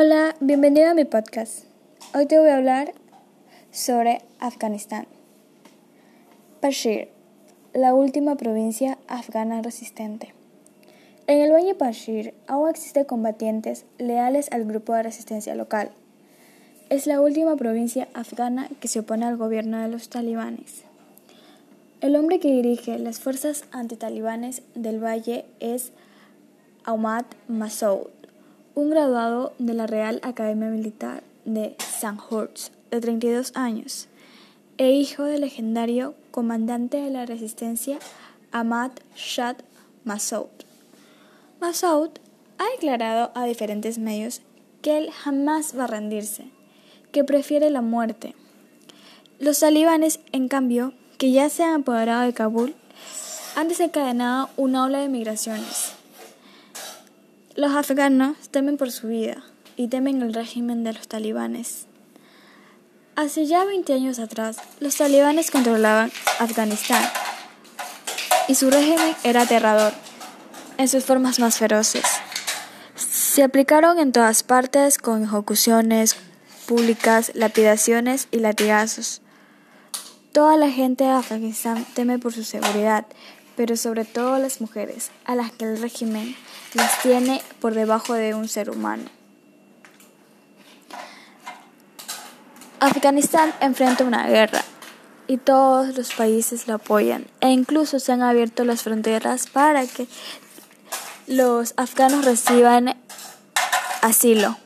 Hola, bienvenido a mi podcast. Hoy te voy a hablar sobre Afganistán. Pashir, la última provincia afgana resistente. En el Valle Pashir aún existen combatientes leales al grupo de resistencia local. Es la última provincia afgana que se opone al gobierno de los talibanes. El hombre que dirige las fuerzas antitalibanes del valle es Ahmad Masoud un graduado de la Real Academia Militar de Sandhurst, de 32 años, e hijo del legendario comandante de la resistencia Ahmad Shah Massoud. Massoud ha declarado a diferentes medios que él jamás va a rendirse, que prefiere la muerte. Los talibanes, en cambio, que ya se han apoderado de Kabul, han desencadenado una ola de migraciones los afganos temen por su vida y temen el régimen de los talibanes. Hace ya 20 años atrás, los talibanes controlaban Afganistán y su régimen era aterrador en sus formas más feroces. Se aplicaron en todas partes con ejecuciones públicas, lapidaciones y latigazos. Toda la gente de Afganistán teme por su seguridad, pero sobre todo las mujeres, a las que el régimen las tiene por debajo de un ser humano. Afganistán enfrenta una guerra y todos los países la apoyan e incluso se han abierto las fronteras para que los afganos reciban asilo.